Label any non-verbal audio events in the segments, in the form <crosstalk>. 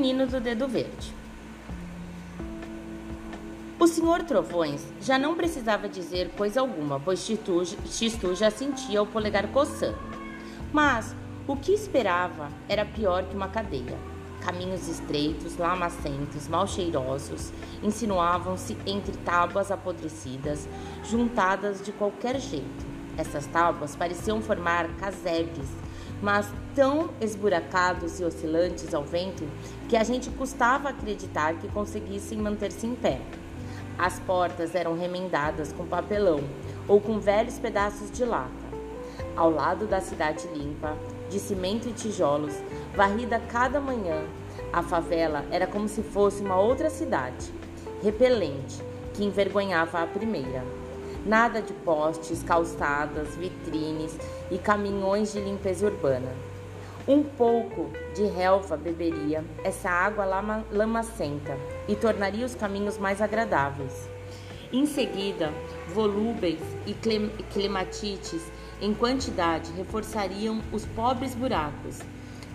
menino do dedo verde. O senhor Trovões já não precisava dizer coisa alguma, pois Tistu já sentia o polegar coçando. Mas o que esperava era pior que uma cadeia. Caminhos estreitos, lamacentos, mal cheirosos, insinuavam-se entre tábuas apodrecidas, juntadas de qualquer jeito. Essas tábuas pareciam formar casebres, mas tão esburacados e oscilantes ao vento que a gente custava acreditar que conseguissem manter-se em pé. As portas eram remendadas com papelão ou com velhos pedaços de lata. Ao lado da cidade limpa, de cimento e tijolos, varrida cada manhã, a favela era como se fosse uma outra cidade, repelente, que envergonhava a primeira. Nada de postes, calçadas, vitrines e caminhões de limpeza urbana. Um pouco de relva beberia essa água lama, lamacenta e tornaria os caminhos mais agradáveis. Em seguida, volúveis e clematites em quantidade reforçariam os pobres buracos,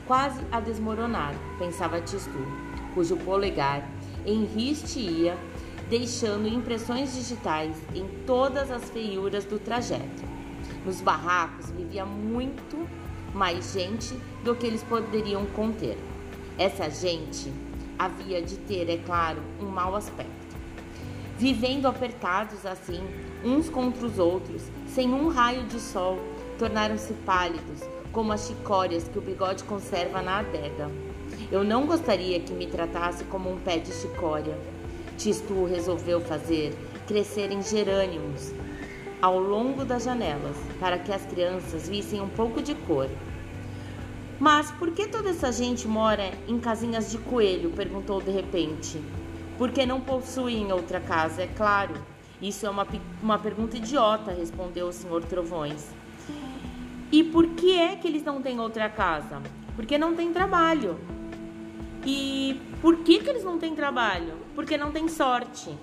quase a desmoronar, pensava Tistu, cujo polegar enriste-ia deixando impressões digitais em todas as feiuras do trajeto. Nos barracos vivia muito mais gente do que eles poderiam conter. Essa gente havia de ter, é claro, um mau aspecto. Vivendo apertados assim, uns contra os outros, sem um raio de sol, tornaram-se pálidos, como as chicórias que o bigode conserva na adega. Eu não gostaria que me tratasse como um pé de chicória Tistu resolveu fazer crescerem gerânios ao longo das janelas para que as crianças vissem um pouco de cor. Mas por que toda essa gente mora em casinhas de coelho? perguntou de repente. Porque não possuem outra casa, é claro. Isso é uma, uma pergunta idiota, respondeu o senhor Trovões. E por que é que eles não têm outra casa? Porque não tem trabalho. E por que, que eles não têm trabalho? Porque não têm sorte.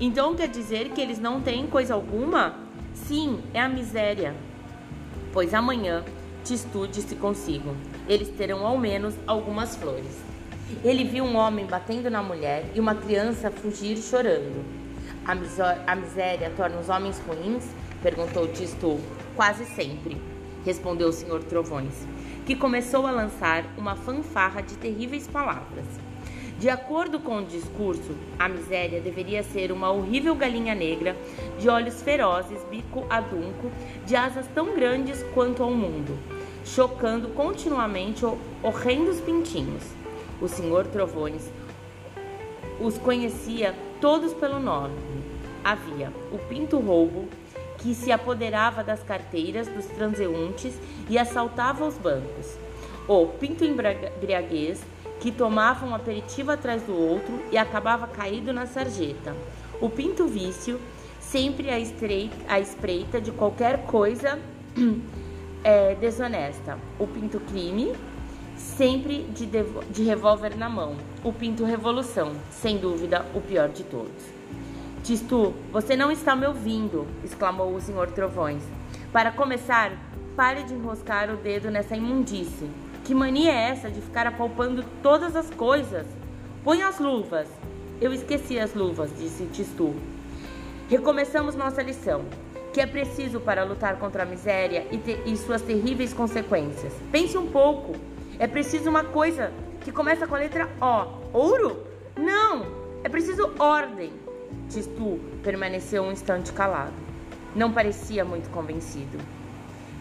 Então quer dizer que eles não têm coisa alguma? Sim, é a miséria. Pois amanhã te estude-se consigo. Eles terão ao menos algumas flores. Ele viu um homem batendo na mulher e uma criança fugir chorando. A, a miséria torna os homens ruins? Perguntou Tistu. Quase sempre, respondeu o senhor Trovões que começou a lançar uma fanfarra de terríveis palavras. De acordo com o discurso, a miséria deveria ser uma horrível galinha negra, de olhos ferozes, bico adunco, de asas tão grandes quanto ao mundo, chocando continuamente horrendos pintinhos. O senhor Trovões os conhecia todos pelo nome. Havia o Pinto Roubo, que se apoderava das carteiras dos transeuntes e assaltava os bancos. O pinto embriaguez, que tomava um aperitivo atrás do outro e acabava caído na sarjeta. O pinto vício, sempre à, estreita, à espreita de qualquer coisa é, <clears throat> desonesta. O pinto crime, sempre de, de revólver na mão. O pinto revolução, sem dúvida o pior de todos. Tistu, você não está me ouvindo, exclamou o senhor Trovões. Para começar, pare de enroscar o dedo nessa imundície. Que mania é essa de ficar apalpando todas as coisas? Põe as luvas. Eu esqueci as luvas, disse Tistu. Recomeçamos nossa lição. Que é preciso para lutar contra a miséria e, e suas terríveis consequências. Pense um pouco. É preciso uma coisa que começa com a letra O. Ouro? Não! É preciso ordem. Tistu permaneceu um instante calado. Não parecia muito convencido.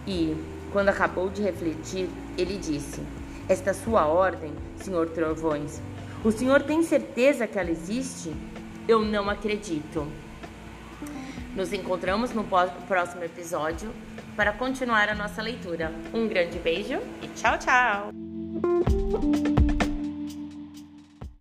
E, quando acabou de refletir, ele disse: Esta sua ordem, senhor Trovões, o senhor tem certeza que ela existe? Eu não acredito. Nos encontramos no próximo episódio para continuar a nossa leitura. Um grande beijo e tchau, tchau!